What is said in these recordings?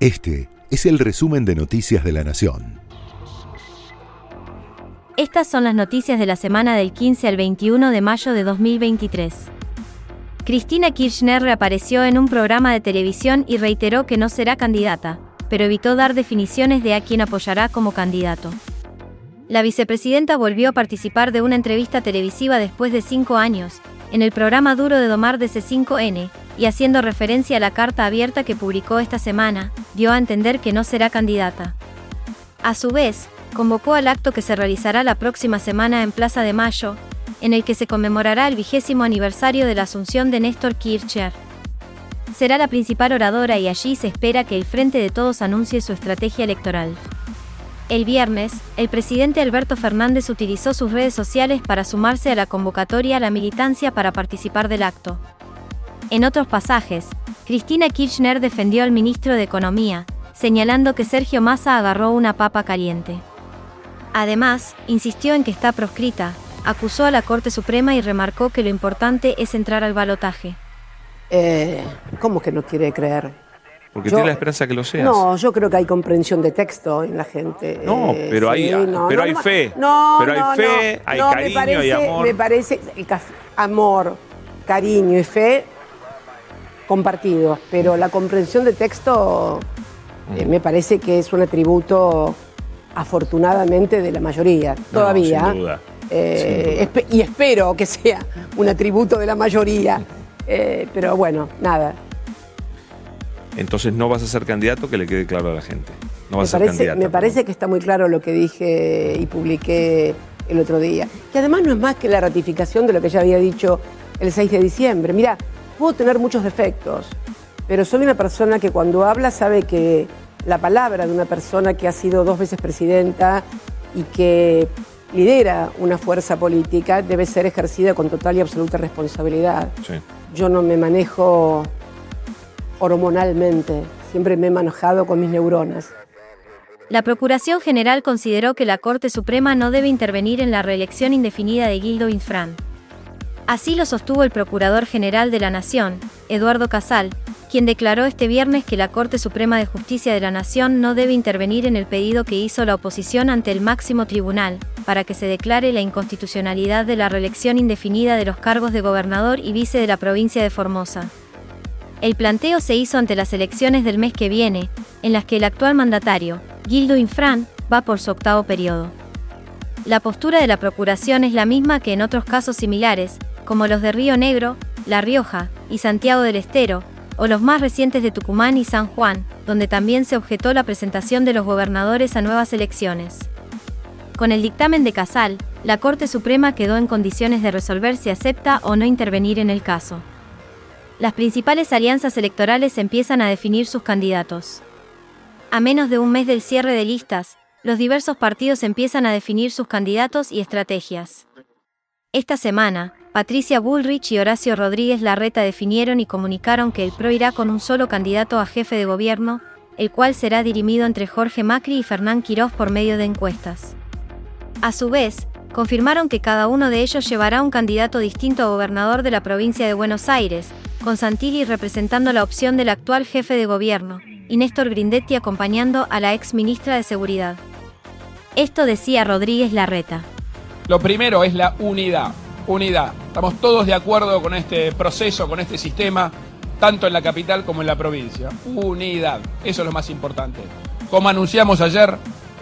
Este es el resumen de Noticias de la Nación. Estas son las noticias de la semana del 15 al 21 de mayo de 2023. Cristina Kirchner reapareció en un programa de televisión y reiteró que no será candidata, pero evitó dar definiciones de a quién apoyará como candidato. La vicepresidenta volvió a participar de una entrevista televisiva después de cinco años, en el programa Duro de Domar de C5N, y haciendo referencia a la carta abierta que publicó esta semana, dio a entender que no será candidata. A su vez, convocó al acto que se realizará la próxima semana en Plaza de Mayo, en el que se conmemorará el vigésimo aniversario de la asunción de Néstor Kirchner. Será la principal oradora y allí se espera que el Frente de Todos anuncie su estrategia electoral. El viernes, el presidente Alberto Fernández utilizó sus redes sociales para sumarse a la convocatoria a la militancia para participar del acto. En otros pasajes, Cristina Kirchner defendió al ministro de Economía, señalando que Sergio Massa agarró una papa caliente. Además, insistió en que está proscrita, acusó a la Corte Suprema y remarcó que lo importante es entrar al balotaje. Eh, ¿Cómo que no quiere creer? Porque tiene la esperanza que lo seas. No, yo creo que hay comprensión de texto en la gente. No, Eh, pero hay, pero hay fe. No, pero hay no, fe, no. hay No, me cariño parece, y amor. Me parece el amor, cariño y fe compartidos, pero la comprensión de texto eh, me parece que es un atributo afortunadamente de la mayoría, todavía. sin duda, Eh, y espero que sea un atributo de la mayoría, Eh, pero bueno, nada. Entonces no vas a ser candidato, que le quede claro a la gente. No Me vas a ser parece, candidato. me parece que está muy claro lo que dije y publiqué el otro día. Que además no es más que la ratificación de lo que ya había dicho el 6 de diciembre. Mira, puedo tener muchos defectos, pero soy una persona que cuando habla sabe que la palabra de una persona que ha sido dos veces presidenta y que lidera una fuerza política debe ser ejercida con total y absoluta responsabilidad. Sí. Yo no me manejo hormonalmente, siempre me he manejado con mis neuronas. La Procuración General consideró que la Corte Suprema no debe intervenir en la reelección indefinida de Guildo Infran. Así lo sostuvo el Procurador General de la Nación, Eduardo Casal, quien declaró este viernes que la Corte Suprema de Justicia de la Nación no debe intervenir en el pedido que hizo la oposición ante el máximo tribunal, para que se declare la inconstitucionalidad de la reelección indefinida de los cargos de gobernador y vice de la provincia de Formosa. El planteo se hizo ante las elecciones del mes que viene, en las que el actual mandatario, Gildo Infran, va por su octavo periodo. La postura de la Procuración es la misma que en otros casos similares, como los de Río Negro, La Rioja y Santiago del Estero, o los más recientes de Tucumán y San Juan, donde también se objetó la presentación de los gobernadores a nuevas elecciones. Con el dictamen de Casal, la Corte Suprema quedó en condiciones de resolver si acepta o no intervenir en el caso. Las principales alianzas electorales empiezan a definir sus candidatos. A menos de un mes del cierre de listas, los diversos partidos empiezan a definir sus candidatos y estrategias. Esta semana, Patricia Bullrich y Horacio Rodríguez Larreta definieron y comunicaron que el PRO irá con un solo candidato a jefe de gobierno, el cual será dirimido entre Jorge Macri y Fernán Quirós por medio de encuestas. A su vez, confirmaron que cada uno de ellos llevará un candidato distinto a gobernador de la provincia de Buenos Aires, con Santilli representando la opción del actual jefe de gobierno, y Néstor Grindetti acompañando a la ex ministra de Seguridad. Esto decía Rodríguez Larreta. Lo primero es la unidad. Unidad. Estamos todos de acuerdo con este proceso, con este sistema, tanto en la capital como en la provincia. Unidad. Eso es lo más importante. Como anunciamos ayer,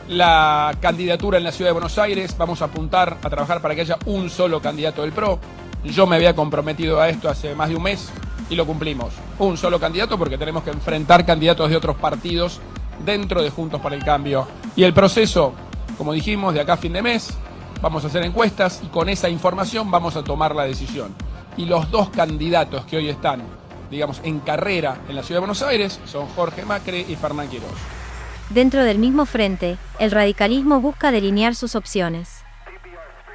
la candidatura en la ciudad de Buenos Aires, vamos a apuntar a trabajar para que haya un solo candidato del PRO. Yo me había comprometido a esto hace más de un mes y lo cumplimos. Un solo candidato porque tenemos que enfrentar candidatos de otros partidos dentro de Juntos para el Cambio. Y el proceso, como dijimos, de acá a fin de mes, vamos a hacer encuestas y con esa información vamos a tomar la decisión. Y los dos candidatos que hoy están, digamos, en carrera en la ciudad de Buenos Aires son Jorge Macri y Fernán Quirós. Dentro del mismo frente, el radicalismo busca delinear sus opciones.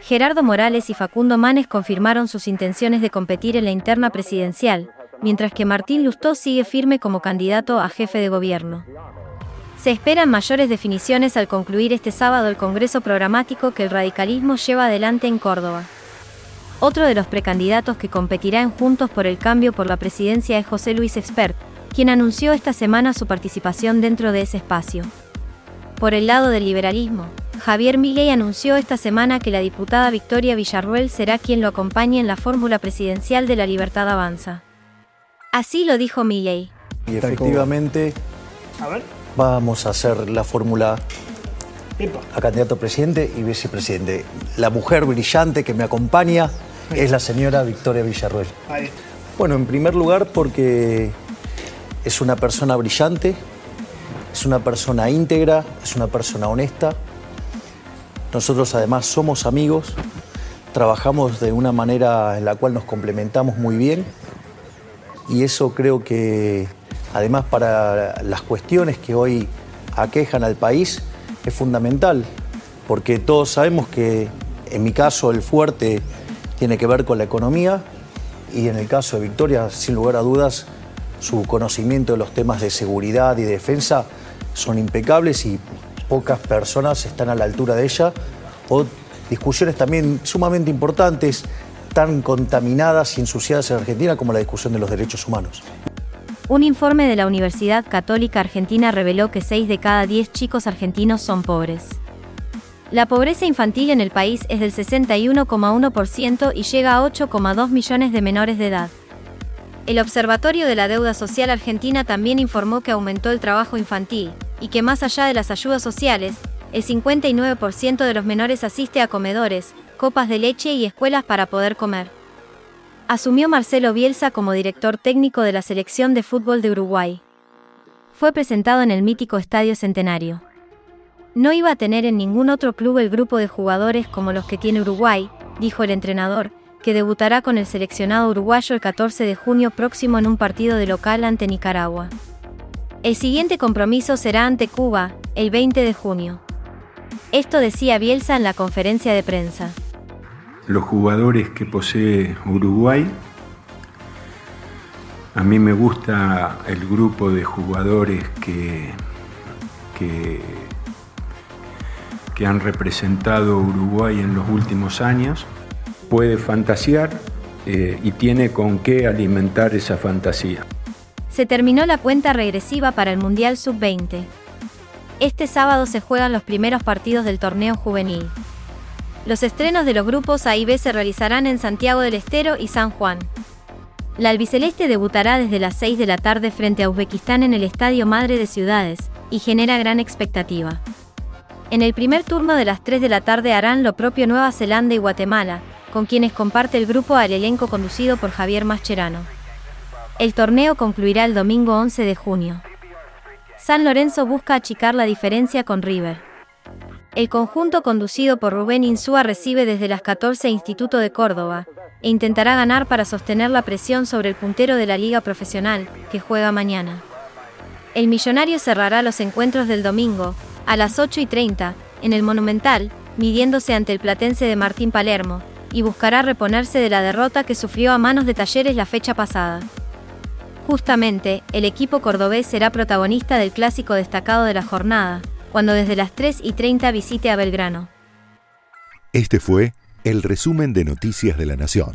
Gerardo Morales y Facundo Manes confirmaron sus intenciones de competir en la interna presidencial, mientras que Martín Lustó sigue firme como candidato a jefe de gobierno. Se esperan mayores definiciones al concluir este sábado el Congreso Programático que el radicalismo lleva adelante en Córdoba. Otro de los precandidatos que competirá en Juntos por el Cambio por la presidencia es José Luis Expert, quien anunció esta semana su participación dentro de ese espacio. Por el lado del liberalismo, Javier Milei anunció esta semana que la diputada Victoria Villarruel será quien lo acompañe en la fórmula presidencial de la Libertad Avanza. Así lo dijo Milei. Y efectivamente vamos a hacer la fórmula a candidato a presidente y vicepresidente. La mujer brillante que me acompaña es la señora Victoria Villarruel. Bueno, en primer lugar porque es una persona brillante, es una persona íntegra, es una persona honesta. Nosotros además somos amigos, trabajamos de una manera en la cual nos complementamos muy bien y eso creo que además para las cuestiones que hoy aquejan al país es fundamental, porque todos sabemos que en mi caso el fuerte tiene que ver con la economía y en el caso de Victoria, sin lugar a dudas, su conocimiento de los temas de seguridad y defensa son impecables y pocas personas están a la altura de ella, o discusiones también sumamente importantes, tan contaminadas y ensuciadas en Argentina como la discusión de los derechos humanos. Un informe de la Universidad Católica Argentina reveló que 6 de cada 10 chicos argentinos son pobres. La pobreza infantil en el país es del 61,1% y llega a 8,2 millones de menores de edad. El Observatorio de la Deuda Social Argentina también informó que aumentó el trabajo infantil y que más allá de las ayudas sociales, el 59% de los menores asiste a comedores, copas de leche y escuelas para poder comer. Asumió Marcelo Bielsa como director técnico de la selección de fútbol de Uruguay. Fue presentado en el mítico Estadio Centenario. No iba a tener en ningún otro club el grupo de jugadores como los que tiene Uruguay, dijo el entrenador, que debutará con el seleccionado uruguayo el 14 de junio próximo en un partido de local ante Nicaragua. El siguiente compromiso será ante Cuba, el 20 de junio. Esto decía Bielsa en la conferencia de prensa. Los jugadores que posee Uruguay, a mí me gusta el grupo de jugadores que, que han representado Uruguay en los últimos años, puede fantasear eh, y tiene con qué alimentar esa fantasía. Se terminó la cuenta regresiva para el Mundial Sub-20. Este sábado se juegan los primeros partidos del torneo juvenil. Los estrenos de los grupos A y B se realizarán en Santiago del Estero y San Juan. La albiceleste debutará desde las 6 de la tarde frente a Uzbekistán en el Estadio Madre de Ciudades, y genera gran expectativa. En el primer turno de las 3 de la tarde harán lo propio Nueva Zelanda y Guatemala, con quienes comparte el grupo al elenco conducido por Javier Mascherano. El torneo concluirá el domingo 11 de junio. San Lorenzo busca achicar la diferencia con River. El conjunto conducido por Rubén Insúa recibe desde las 14 Instituto de Córdoba, e intentará ganar para sostener la presión sobre el puntero de la liga profesional, que juega mañana. El millonario cerrará los encuentros del domingo, a las 8 y 30, en el Monumental, midiéndose ante el platense de Martín Palermo, y buscará reponerse de la derrota que sufrió a manos de Talleres la fecha pasada. Justamente, el equipo cordobés será protagonista del clásico destacado de la jornada, cuando desde las 3 y 30 visite a Belgrano. Este fue el resumen de Noticias de la Nación.